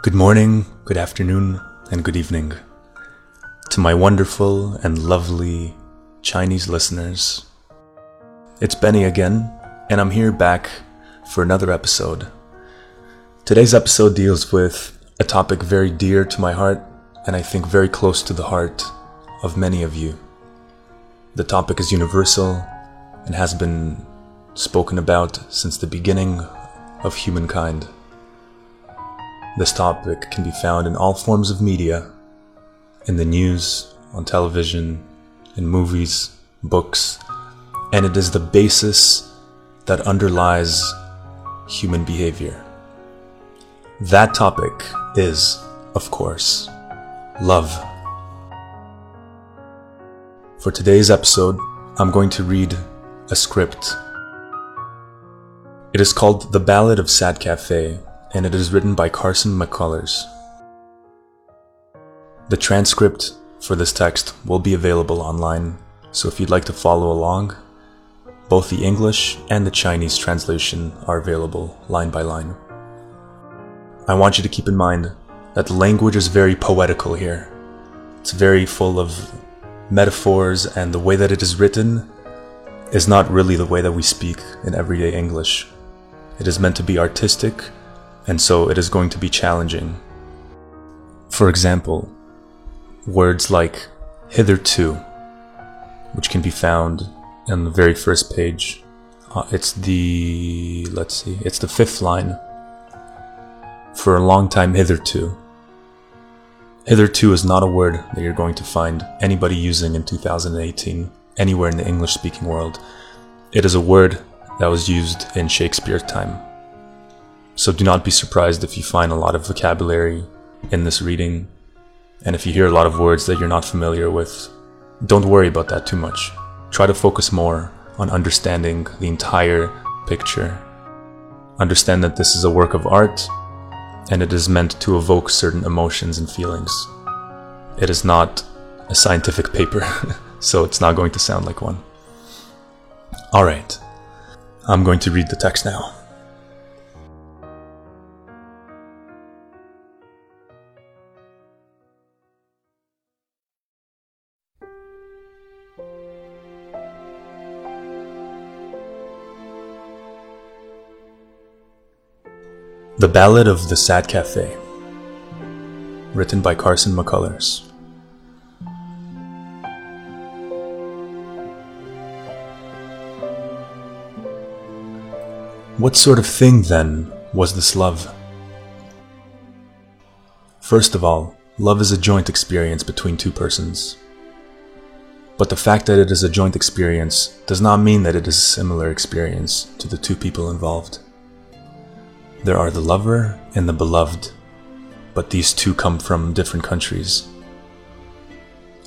Good morning, good afternoon, and good evening to my wonderful and lovely Chinese listeners. It's Benny again, and I'm here back for another episode. Today's episode deals with a topic very dear to my heart, and I think very close to the heart of many of you. The topic is universal and has been spoken about since the beginning of humankind. This topic can be found in all forms of media in the news, on television, in movies, books, and it is the basis that underlies human behavior. That topic is, of course, love. For today's episode, I'm going to read a script. It is called The Ballad of Sad Cafe, and it is written by Carson McCullers. The transcript for this text will be available online, so if you'd like to follow along, both the English and the Chinese translation are available line by line. I want you to keep in mind that the language is very poetical here. It's very full of metaphors, and the way that it is written is not really the way that we speak in everyday English. It is meant to be artistic and so it is going to be challenging. For example, words like hitherto, which can be found on the very first page. Uh, it's the, let's see, it's the fifth line. For a long time hitherto. Hitherto is not a word that you're going to find anybody using in 2018 anywhere in the English speaking world. It is a word that was used in Shakespeare's time. So do not be surprised if you find a lot of vocabulary in this reading, and if you hear a lot of words that you're not familiar with. Don't worry about that too much. Try to focus more on understanding the entire picture. Understand that this is a work of art, and it is meant to evoke certain emotions and feelings. It is not a scientific paper, so it's not going to sound like one. Alright, I'm going to read the text now. The Ballad of the Sad Cafe, written by Carson McCullers. What sort of thing, then, was this love? First of all, love is a joint experience between two persons. But the fact that it is a joint experience does not mean that it is a similar experience to the two people involved. There are the lover and the beloved, but these two come from different countries.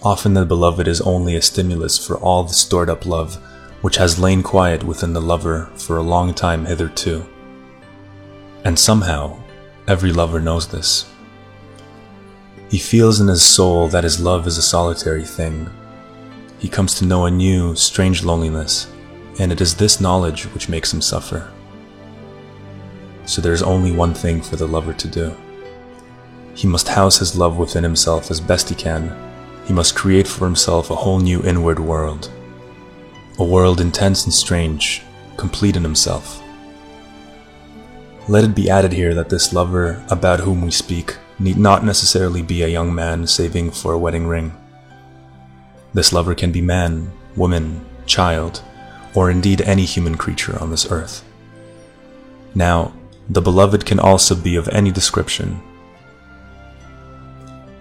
Often the beloved is only a stimulus for all the stored up love which has lain quiet within the lover for a long time hitherto. And somehow, every lover knows this. He feels in his soul that his love is a solitary thing. He comes to know a new, strange loneliness, and it is this knowledge which makes him suffer so there is only one thing for the lover to do. He must house his love within himself as best he can. He must create for himself a whole new inward world. A world intense and strange, complete in himself. Let it be added here that this lover about whom we speak need not necessarily be a young man saving for a wedding ring. This lover can be man, woman, child, or indeed any human creature on this earth. Now, the beloved can also be of any description.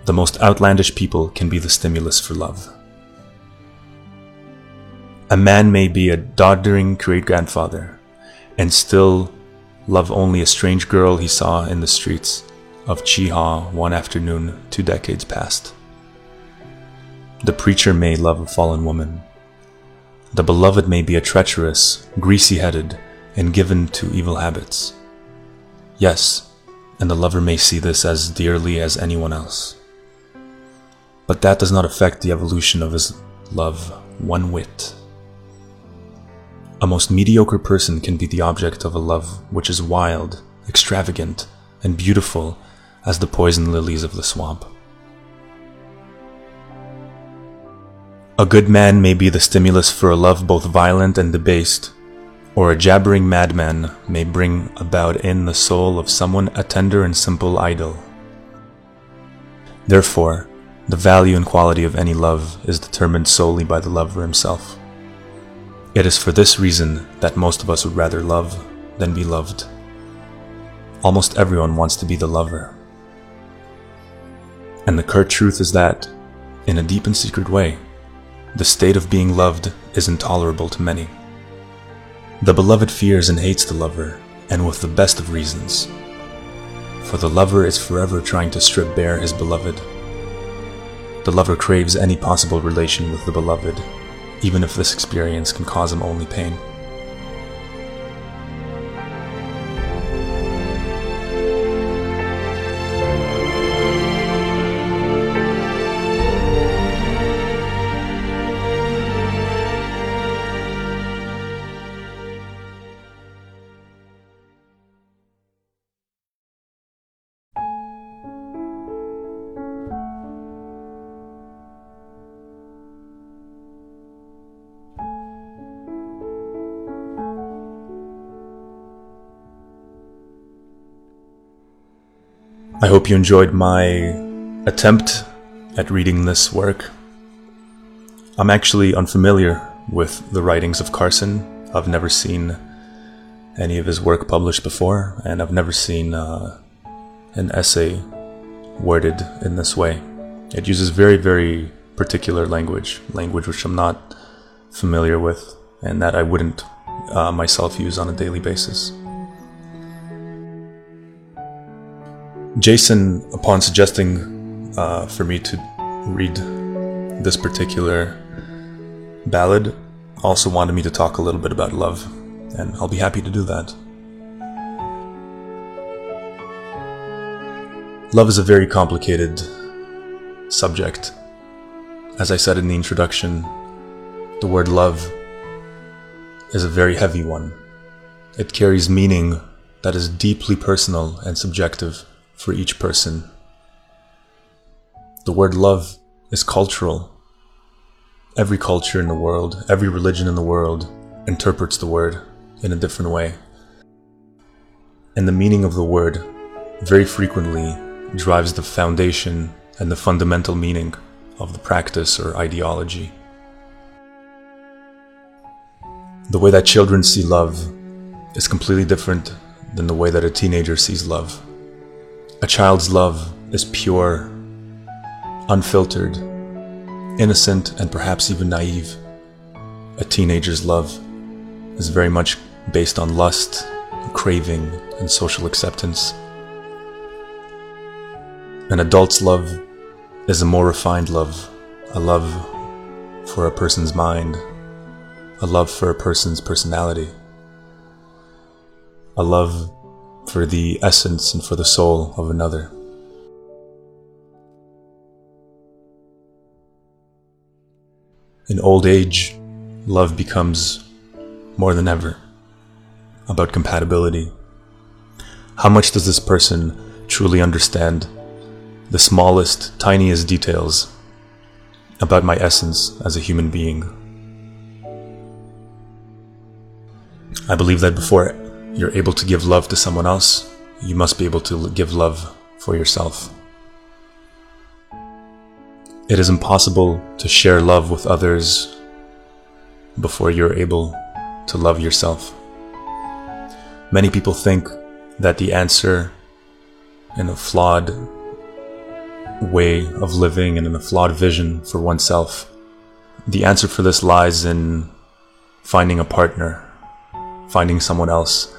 The most outlandish people can be the stimulus for love. A man may be a doddering great grandfather and still love only a strange girl he saw in the streets of Cheehaw one afternoon two decades past. The preacher may love a fallen woman. The beloved may be a treacherous, greasy headed, and given to evil habits. Yes, and the lover may see this as dearly as anyone else. But that does not affect the evolution of his love one whit. A most mediocre person can be the object of a love which is wild, extravagant, and beautiful as the poison lilies of the swamp. A good man may be the stimulus for a love both violent and debased, or a jabbering madman may bring about in the soul of someone a tender and simple idyll. Therefore, the value and quality of any love is determined solely by the lover himself. It is for this reason that most of us would rather love than be loved. Almost everyone wants to be the lover. And the curt truth is that, in a deep and secret way, the state of being loved is intolerable to many. The beloved fears and hates the lover, and with the best of reasons. For the lover is forever trying to strip bare his beloved. The lover craves any possible relation with the beloved, even if this experience can cause him only pain. I hope you enjoyed my attempt at reading this work. I'm actually unfamiliar with the writings of Carson. I've never seen any of his work published before, and I've never seen uh, an essay worded in this way. It uses very, very particular language, language which I'm not familiar with, and that I wouldn't uh, myself use on a daily basis. Jason, upon suggesting uh, for me to read this particular ballad, also wanted me to talk a little bit about love, and I'll be happy to do that. Love is a very complicated subject. As I said in the introduction, the word love is a very heavy one. It carries meaning that is deeply personal and subjective for each person. The word love is cultural. Every culture in the world, every religion in the world interprets the word in a different way. And the meaning of the word very frequently drives the foundation and the fundamental meaning of the practice or ideology. The way that children see love is completely different than the way that a teenager sees love. A child's love is pure, unfiltered, innocent, and perhaps even naive. A teenager's love is very much based on lust, craving, and social acceptance. An adult's love is a more refined love, a love for a person's mind, a love for a person's personality, a love for the essence and for the soul of another. In old age, love becomes more than ever about compatibility. How much does this person truly understand the smallest, tiniest details about my essence as a human being? I believe that before you're able to give love to someone else, you must be able to give love for yourself. It is impossible to share love with others before you're able to love yourself. Many people think that the answer in a flawed way of living and in a flawed vision for oneself, the answer for this lies in finding a partner, finding someone else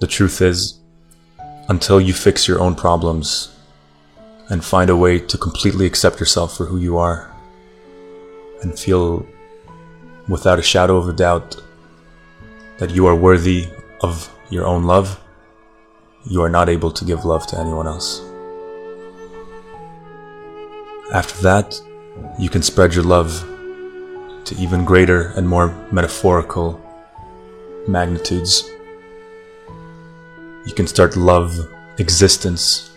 the truth is, until you fix your own problems and find a way to completely accept yourself for who you are and feel without a shadow of a doubt that you are worthy of your own love, you are not able to give love to anyone else. After that, you can spread your love to even greater and more metaphorical magnitudes you can start love existence.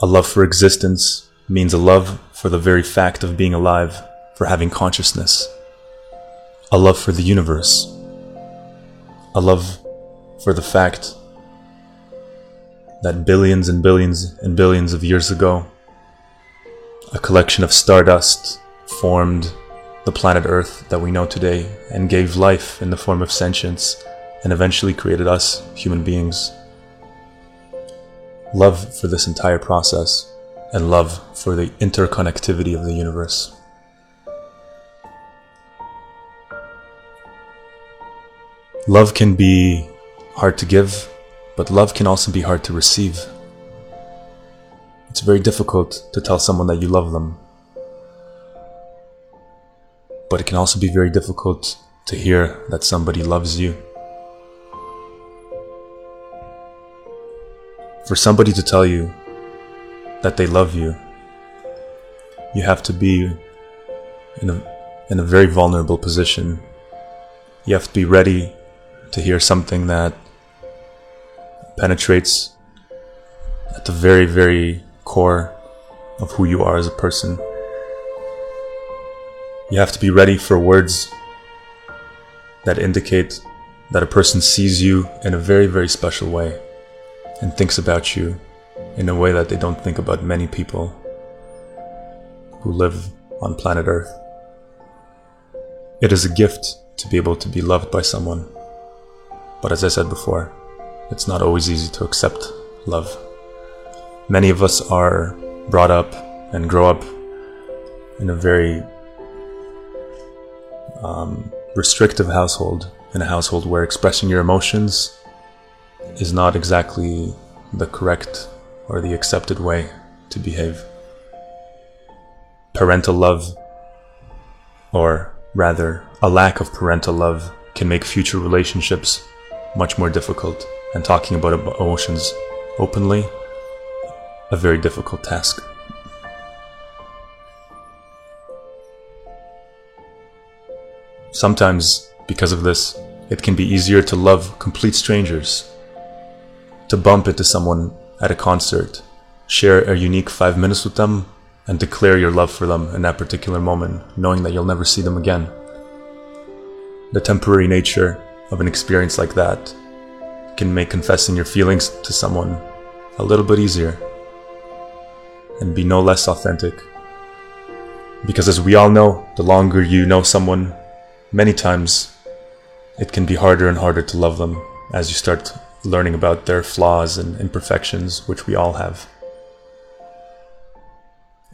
A love for existence means a love for the very fact of being alive, for having consciousness. A love for the universe. A love for the fact that billions and billions and billions of years ago, a collection of stardust formed the planet Earth that we know today and gave life in the form of sentience and eventually created us, human beings. Love for this entire process and love for the interconnectivity of the universe. Love can be hard to give, but love can also be hard to receive. It's very difficult to tell someone that you love them. But it can also be very difficult to hear that somebody loves you. For somebody to tell you that they love you, you have to be in a, in a very vulnerable position. You have to be ready to hear something that penetrates at the very, very core of who you are as a person. You have to be ready for words that indicate that a person sees you in a very, very special way and thinks about you in a way that they don't think about many people who live on planet Earth. It is a gift to be able to be loved by someone. But as I said before, it's not always easy to accept love. Many of us are brought up and grow up in a very um, restrictive household, in a household where expressing your emotions is not exactly the correct or the accepted way to behave. Parental love, or rather, a lack of parental love, can make future relationships much more difficult, and talking about emotions openly, a very difficult task. Sometimes, because of this, it can be easier to love complete strangers, to bump into someone at a concert, share a unique five minutes with them, and declare your love for them in that particular moment, knowing that you'll never see them again. The temporary nature of an experience like that can make confessing your feelings to someone a little bit easier and be no less authentic. Because as we all know, the longer you know someone, many times it can be harder and harder to love them as you start learning about their flaws and imperfections, which we all have.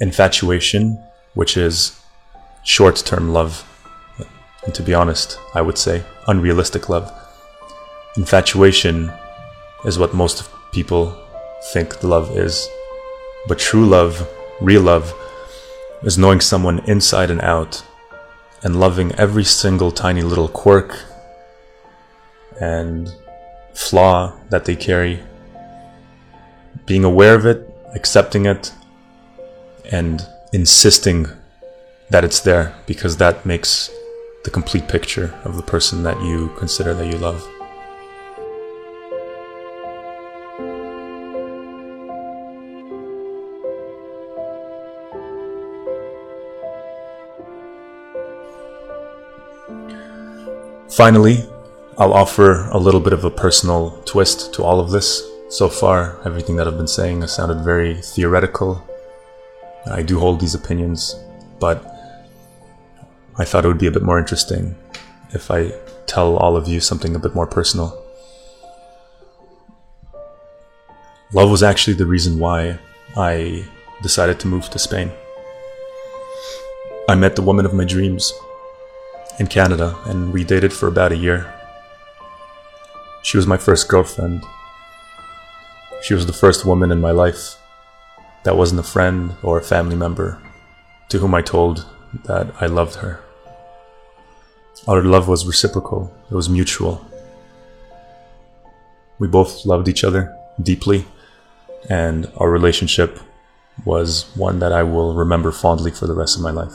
Infatuation, which is short term love, and to be honest, I would say unrealistic love. Infatuation is what most people think the love is. But true love, real love, is knowing someone inside and out and loving every single tiny little quirk and flaw that they carry. Being aware of it, accepting it, and insisting that it's there because that makes the complete picture of the person that you consider that you love. Finally, I'll offer a little bit of a personal twist to all of this. So far, everything that I've been saying has sounded very theoretical. I do hold these opinions, but I thought it would be a bit more interesting if I tell all of you something a bit more personal. Love was actually the reason why I decided to move to Spain. I met the woman of my dreams in Canada and we dated for about a year. She was my first girlfriend. She was the first woman in my life that wasn't a friend or a family member to whom I told that I loved her. Our love was reciprocal, it was mutual. We both loved each other deeply, and our relationship was one that I will remember fondly for the rest of my life.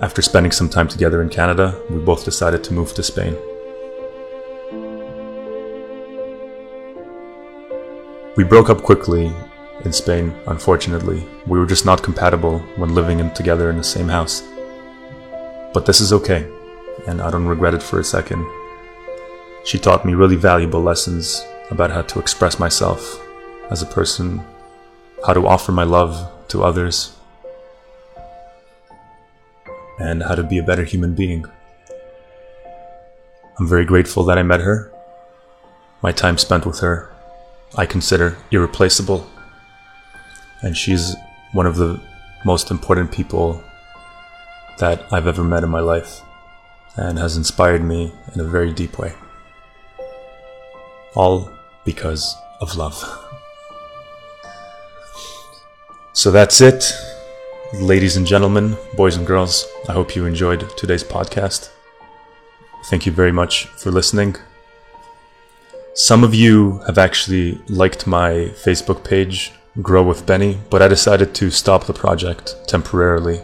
After spending some time together in Canada, we both decided to move to Spain. We broke up quickly in Spain, unfortunately. We were just not compatible when living in, together in the same house. But this is okay, and I don't regret it for a second. She taught me really valuable lessons about how to express myself as a person, how to offer my love to others, and how to be a better human being. I'm very grateful that I met her. My time spent with her I consider irreplaceable and she's one of the most important people that I've ever met in my life and has inspired me in a very deep way. All because of love. So that's it, ladies and gentlemen, boys and girls. I hope you enjoyed today's podcast. Thank you very much for listening. Some of you have actually liked my Facebook page grow with Benny, but I decided to stop the project temporarily.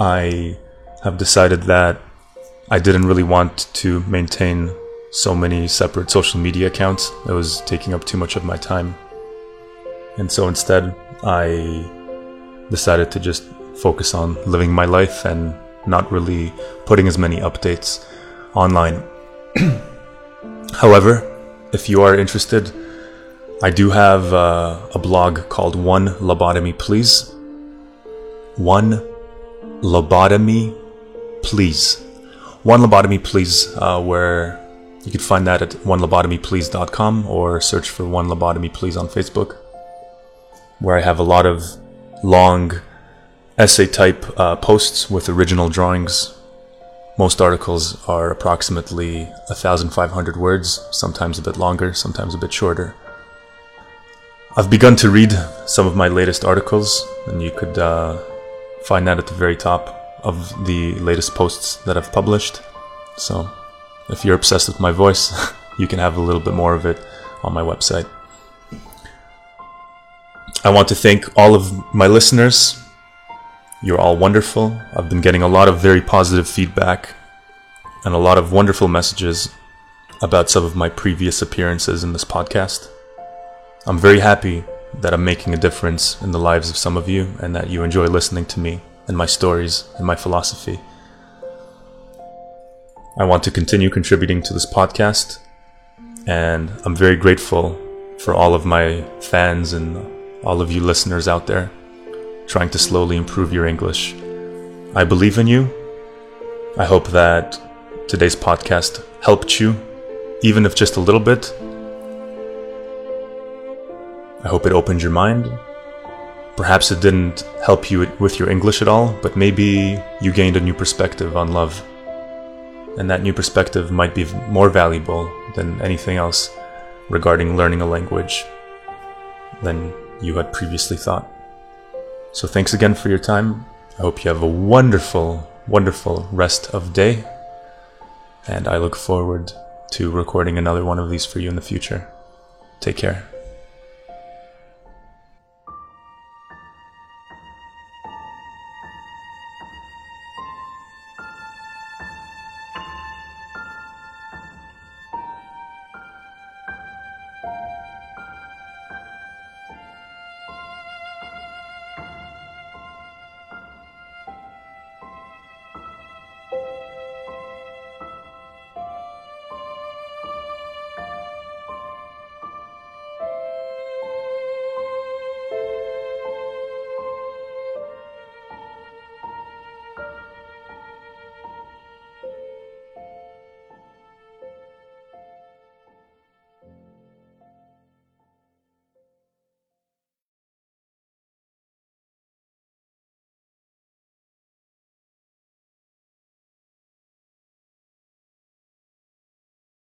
I have decided that I didn't really want to maintain so many separate social media accounts. It was taking up too much of my time. And so instead, I decided to just focus on living my life and not really putting as many updates online. However, if you are interested, I do have uh, a blog called One Lobotomy Please. One Lobotomy Please. One Lobotomy Please, uh, where you can find that at onelobotomyplease.com or search for One Lobotomy Please on Facebook, where I have a lot of long essay type uh, posts with original drawings. Most articles are approximately 1,500 words, sometimes a bit longer, sometimes a bit shorter. I've begun to read some of my latest articles, and you could uh, find that at the very top of the latest posts that I've published. So, if you're obsessed with my voice, you can have a little bit more of it on my website. I want to thank all of my listeners. You're all wonderful. I've been getting a lot of very positive feedback and a lot of wonderful messages about some of my previous appearances in this podcast. I'm very happy that I'm making a difference in the lives of some of you and that you enjoy listening to me and my stories and my philosophy. I want to continue contributing to this podcast, and I'm very grateful for all of my fans and all of you listeners out there trying to slowly improve your English. I believe in you. I hope that today's podcast helped you, even if just a little bit, I hope it opened your mind. Perhaps it didn't help you with your English at all, but maybe you gained a new perspective on love. And that new perspective might be more valuable than anything else regarding learning a language than you had previously thought. So thanks again for your time. I hope you have a wonderful, wonderful rest of day. And I look forward to recording another one of these for you in the future. Take care.